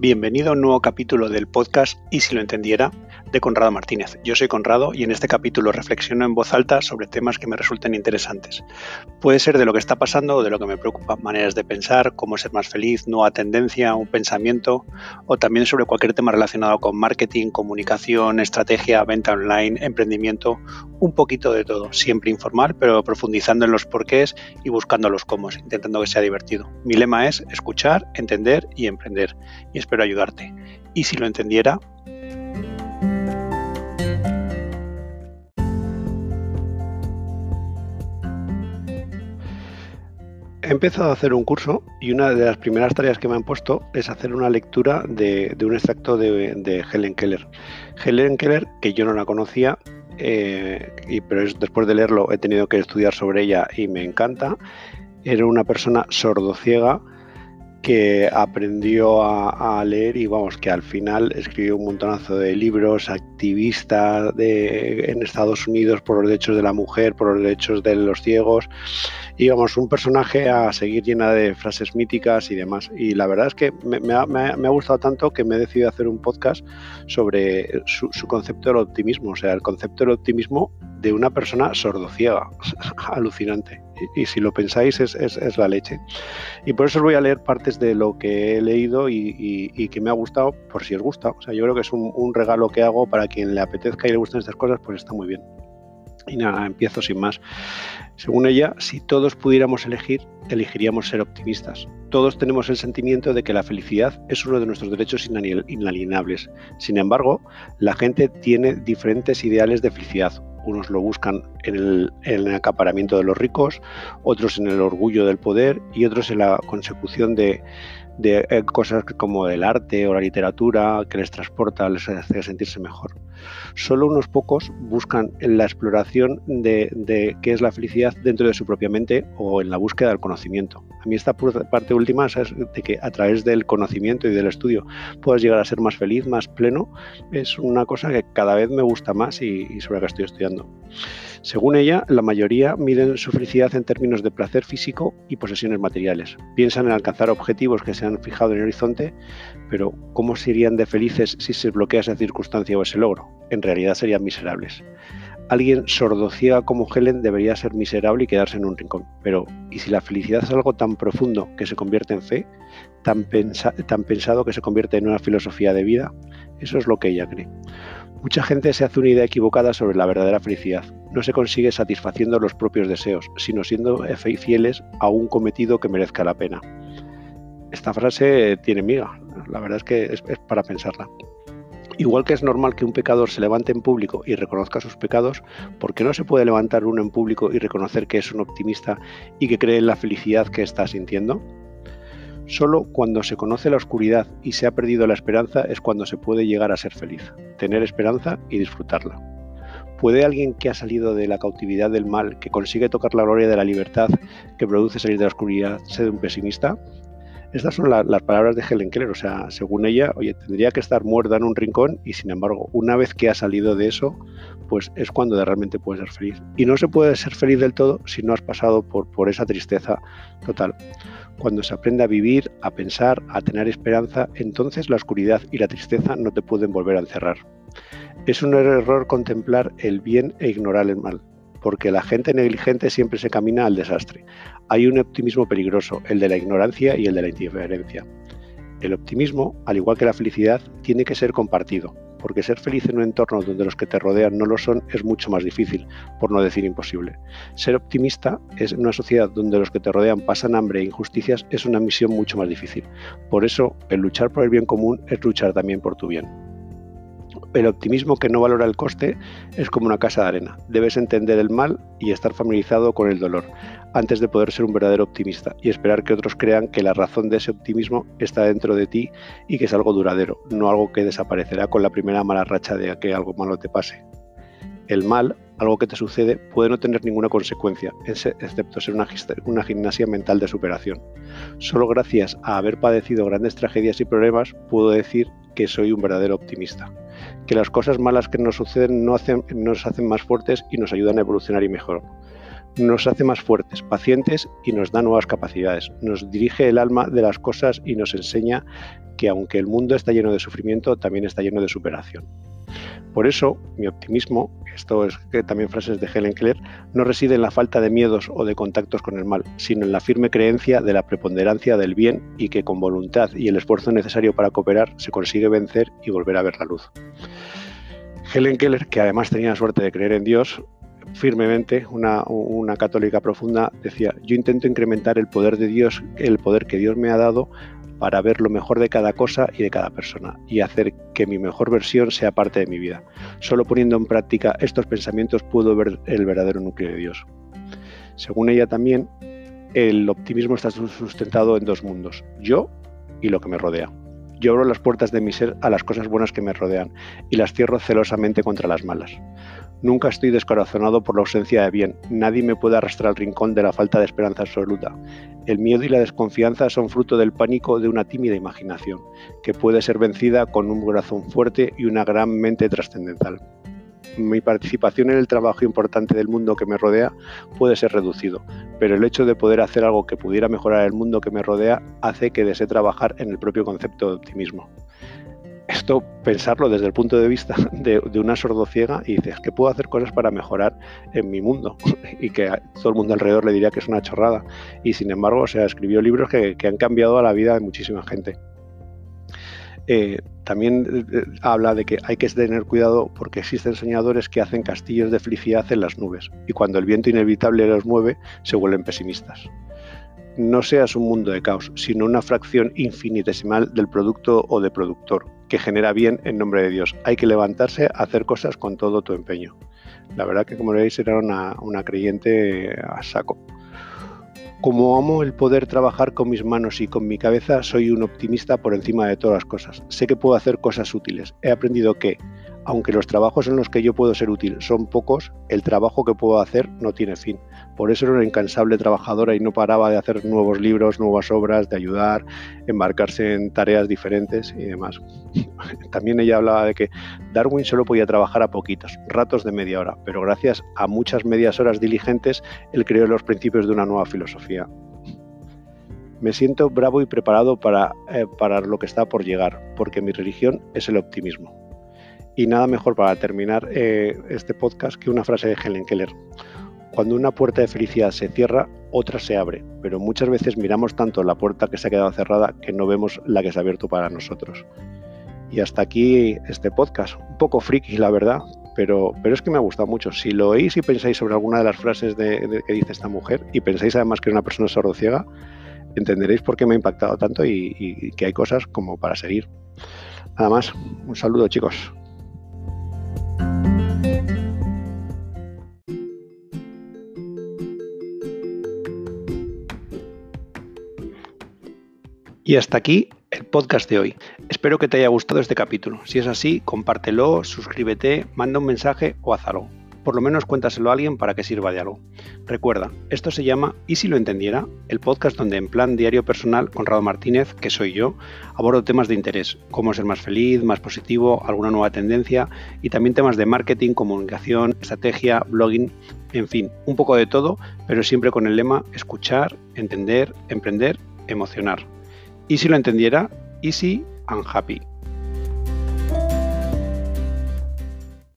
Bienvenido a un nuevo capítulo del podcast Y si lo entendiera de Conrado Martínez. Yo soy Conrado y en este capítulo reflexiono en voz alta sobre temas que me resulten interesantes. Puede ser de lo que está pasando o de lo que me preocupa, maneras de pensar, cómo ser más feliz, nueva tendencia, un pensamiento o también sobre cualquier tema relacionado con marketing, comunicación, estrategia, venta online, emprendimiento, un poquito de todo, siempre informal, pero profundizando en los porqués y buscando los cómo, intentando que sea divertido. Mi lema es escuchar, entender y emprender y espero ayudarte. Y si lo entendiera, He empezado a hacer un curso y una de las primeras tareas que me han puesto es hacer una lectura de, un extracto de, Helen Keller. Helen Keller, que yo no la conocía, eh, y, pero después de leerlo he tenido que estudiar sobre ella y me encanta, era una persona sordociega que aprendió a, leer y vamos, que al final escribió un montonazo de libros, activista de, en Estados Unidos por los derechos de la mujer, por los derechos de los ciegos, y vamos, un personaje a seguir llena de frases míticas y demás. Y la verdad es que me, ha, gustado tanto que me he decidido hacer un podcast sobre su, concepto del optimismo, o sea, el concepto del optimismo de una persona sordociega, alucinante. Y, si lo pensáis es, la leche. Y por eso os voy a leer partes de lo que he leído y, que me ha gustado, por si os gusta. O sea, yo creo que es un regalo que hago para quien le apetezca y le gusten estas cosas, pues está muy bien. Y nada, empiezo sin más. Según ella, si todos pudiéramos elegir, elegiríamos ser optimistas. Todos tenemos el sentimiento de que la felicidad es uno de nuestros derechos inalienables. Sin embargo, la gente tiene diferentes ideales de felicidad. Unos lo buscan en el, en el acaparamiento de los ricos, otros en el orgullo del poder y otros en la consecución de, de eh, cosas como el arte o la literatura que les transporta, les hace sentirse mejor. Solo unos pocos buscan la exploración de, qué es la felicidad dentro de su propia mente o en la búsqueda del conocimiento. A mí esta parte última, de que a través del conocimiento y del estudio puedas llegar a ser más feliz, más pleno, es una cosa que cada vez me gusta más y sobre la que estoy estudiando. Según ella, la mayoría miden su felicidad en términos de placer físico y posesiones materiales. Piensan en alcanzar objetivos que se han fijado en el horizonte, pero ¿cómo serían de felices si se bloquea esa circunstancia o ese logro? En realidad serían miserables. Alguien sordociega como Helen debería ser miserable y quedarse en un rincón. Pero, ¿y si la felicidad es algo tan profundo que se convierte en fe, tan, tan pensado que se convierte en una filosofía de vida? Eso es lo que ella cree. Mucha gente se hace una idea equivocada sobre la verdadera felicidad. No se consigue satisfaciendo los propios deseos, sino siendo fieles a un cometido que merezca la pena. Esta frase tiene miga, la verdad es que es, para pensarla. Igual que es normal que un pecador se levante en público y reconozca sus pecados, ¿por qué no se puede levantar uno en público y reconocer que es un optimista y que cree en la felicidad que está sintiendo? Solo cuando se conoce la oscuridad y se ha perdido la esperanza es cuando se puede llegar a ser feliz, tener esperanza y disfrutarla. ¿Puede alguien que ha salido de la cautividad del mal, que consigue tocar la gloria de la libertad que produce salir de la oscuridad, ser un pesimista? Estas son las palabras de Helen Keller, o sea, según ella, oye, tendría que estar muerta en un rincón y sin embargo, una vez que ha salido de eso, pues es cuando realmente puedes ser feliz. Y no se puede ser feliz del todo si no has pasado por, por esa tristeza total. Cuando se aprende a vivir, a pensar, a tener esperanza, entonces la oscuridad y la tristeza no te pueden volver a encerrar. Es un error contemplar el bien e ignorar el mal, porque la gente negligente siempre se camina al desastre. Hay un optimismo peligroso, el de la ignorancia y el de la indiferencia. El optimismo, al igual que la felicidad, tiene que ser compartido, porque ser feliz en un entorno donde los que te rodean no lo son es mucho más difícil, por no decir imposible. Ser optimista es en una sociedad donde los que te rodean pasan hambre e injusticias es una misión mucho más difícil. Por eso, el luchar por el bien común es luchar también por tu bien. El optimismo que no valora el coste es como una casa de arena. Debes entender el mal y estar familiarizado con el dolor antes de poder ser un verdadero optimista y esperar que otros crean que la razón de ese optimismo está dentro de ti y que es algo duradero, no algo que desaparecerá con la primera mala racha de que algo malo te pase. El mal, algo que te sucede, puede no tener ninguna consecuencia, excepto ser una, gimnasia mental de superación. Solo gracias a haber padecido grandes tragedias y problemas puedo decir que soy un verdadero optimista, que las cosas malas que nos suceden no nos hacen más fuertes y nos ayudan a evolucionar y mejorar. Nos hace más fuertes, pacientes y nos da nuevas capacidades. Nos dirige el alma de las cosas y nos enseña que aunque el mundo está lleno de sufrimiento, también está lleno de superación. Por eso, mi optimismo, esto es también frases de Helen Keller, no reside en la falta de miedos o de contactos con el mal, sino en la firme creencia de la preponderancia del bien y que con voluntad y el esfuerzo necesario para cooperar se consigue vencer y volver a ver la luz. Helen Keller, que además tenía la suerte de creer en Dios, firmemente, una, una, católica profunda, decía, yo intento incrementar el poder de Dios, el poder que Dios me ha dado para ver lo mejor de cada cosa y de cada persona y hacer que mi mejor versión sea parte de mi vida. Solo poniendo en práctica estos pensamientos puedo ver el verdadero núcleo de Dios. Según ella también, el optimismo está sustentado en dos mundos, yo y lo que me rodea. Yo abro las puertas de mi ser a las cosas buenas que me rodean y las cierro celosamente contra las malas. Nunca estoy descorazonado por la ausencia de bien. Nadie me puede arrastrar al rincón de la falta de esperanza absoluta. El miedo y la desconfianza son fruto del pánico de una tímida imaginación, que puede ser vencida con un corazón fuerte y una gran mente trascendental. Mi participación en el trabajo importante del mundo que me rodea puede ser reducido, pero el hecho de poder hacer algo que pudiera mejorar el mundo que me rodea hace que desee trabajar en el propio concepto de optimismo. Esto pensarlo desde el punto de vista de, una sordociega y dices que puedo hacer cosas para mejorar en mi mundo y que todo el mundo alrededor le diría que es una chorrada. Y sin embargo o sea escribió libros que, han cambiado a la vida de muchísima gente eh, también eh, habla de que hay que tener cuidado porque existen soñadores que hacen castillos de felicidad en las nubes y cuando el viento inevitable los mueve se vuelven pesimistas no seas un mundo de caos, sino una fracción infinitesimal del producto o de productor, que genera bien en nombre de Dios. Hay que levantarse a hacer cosas con todo tu empeño. La verdad que como veis era una, una creyente a saco. Como amo el poder trabajar con mis manos y con mi cabeza, soy un optimista por encima de todas las cosas. Sé que puedo hacer cosas útiles. He aprendido que, aunque los trabajos en los que yo puedo ser útil son pocos, el trabajo que puedo hacer no tiene fin. Por eso era una incansable trabajadora y no paraba de hacer nuevos libros, nuevas obras, de ayudar, embarcarse en tareas diferentes y demás. También ella hablaba de que Darwin solo podía trabajar a poquitos, ratos de media hora, pero gracias a muchas medias horas diligentes, él creó los principios de una nueva filosofía. Me siento bravo y preparado para, eh, para lo que está por llegar, porque mi religión es el optimismo. Y nada mejor para terminar eh, este podcast que una frase de Helen Keller. Cuando una puerta de felicidad se cierra, otra se abre, pero muchas veces miramos tanto la puerta que se ha quedado cerrada que no vemos la que se ha abierto para nosotros. Y hasta aquí este podcast, un poco friki la verdad, pero, pero es que me ha gustado mucho. Si lo oís y pensáis sobre alguna de las frases de, que dice esta mujer y pensáis además que es una persona sordociega, entenderéis por qué me ha impactado tanto y, y que hay cosas como para seguir. Nada más, un saludo chicos. Y hasta aquí el podcast de hoy. Espero que te haya gustado este capítulo. Si es así, compártelo, suscríbete, manda un mensaje o hazlo. Por lo menos cuéntaselo a alguien para que sirva de algo. Recuerda, esto se llama ¿Y si lo entendiera? El podcast donde en plan diario personal, Conrado Martínez, que soy yo, abordo temas de interés, cómo ser más feliz, más positivo, alguna nueva tendencia y también temas de marketing, comunicación, estrategia, blogging, en fin, un poco de todo, pero siempre con el lema escuchar, entender, emprender, emocionar. Y si lo entendiera, easy and happy.